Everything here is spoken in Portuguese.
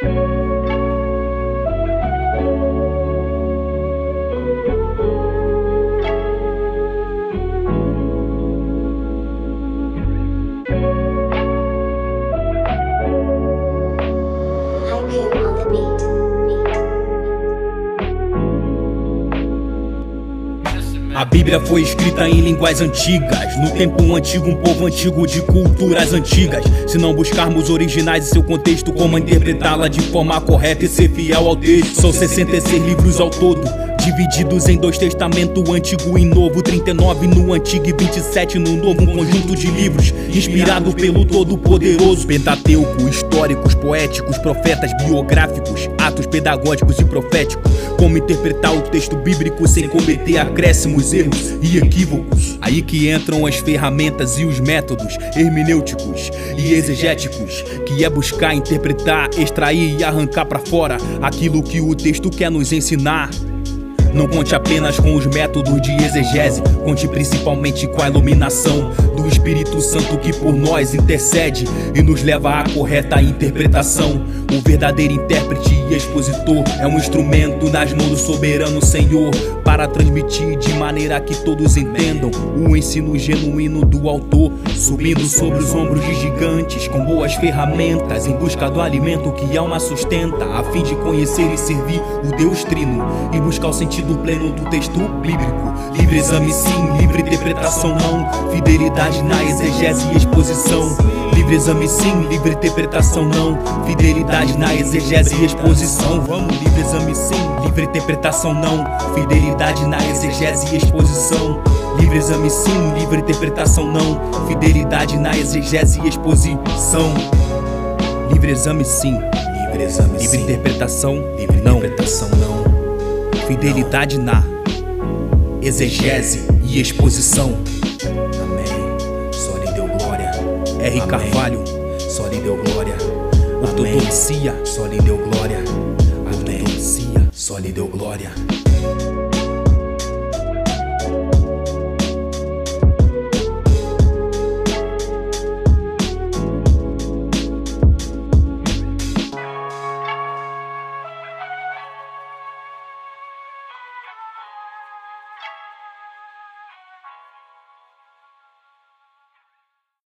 Haiku on the beat. A Bíblia foi escrita em línguas antigas, no tempo antigo, um povo antigo de culturas antigas. Se não buscarmos originais e seu contexto, como interpretá-la de forma correta e ser fiel ao texto. São 66 livros ao todo, divididos em dois testamentos, antigo e novo, 39 no antigo e 27 no novo, um conjunto de livros inspirado pelo Todo-Poderoso. Pentateuco, históricos, poéticos, profetas, biográficos, atos pedagógicos e proféticos. Como interpretar o texto bíblico sem cometer acréscimos, erros e equívocos. Aí que entram as ferramentas e os métodos hermenêuticos e exegéticos, que é buscar, interpretar, extrair e arrancar pra fora aquilo que o texto quer nos ensinar. Não conte apenas com os métodos de exegese, conte principalmente com a iluminação do Espírito Santo que por nós intercede e nos leva à correta interpretação. O verdadeiro intérprete e expositor é um instrumento nas mãos do soberano Senhor para transmitir de maneira que todos entendam o ensino genuíno do autor, subindo sobre os ombros de gigantes com boas ferramentas em busca do alimento que alma sustenta, a fim de conhecer e servir o Deus Trino e buscar o sentido pleno do texto bíblico. Livre exame sim, livre interpretação não, fidelidade na exegese e exposição. Livre exame sim, livre interpretação não, fidelidade na exegese e exposição. Vamos, livre exame sim, livre interpretação não, fidelidade na exegese e exposição. Livre exame sim, livre interpretação não, fidelidade na exegese e exposição. Livre exame sim, livre exame livre sim. interpretação, livre não. interpretação não. Fidelidade na exegese e exposição. Amém. Só lhe deu glória. R. Carvalho, só lhe deu glória. Ortodoxia, só lhe deu glória. Ortodoxia, só lhe deu glória.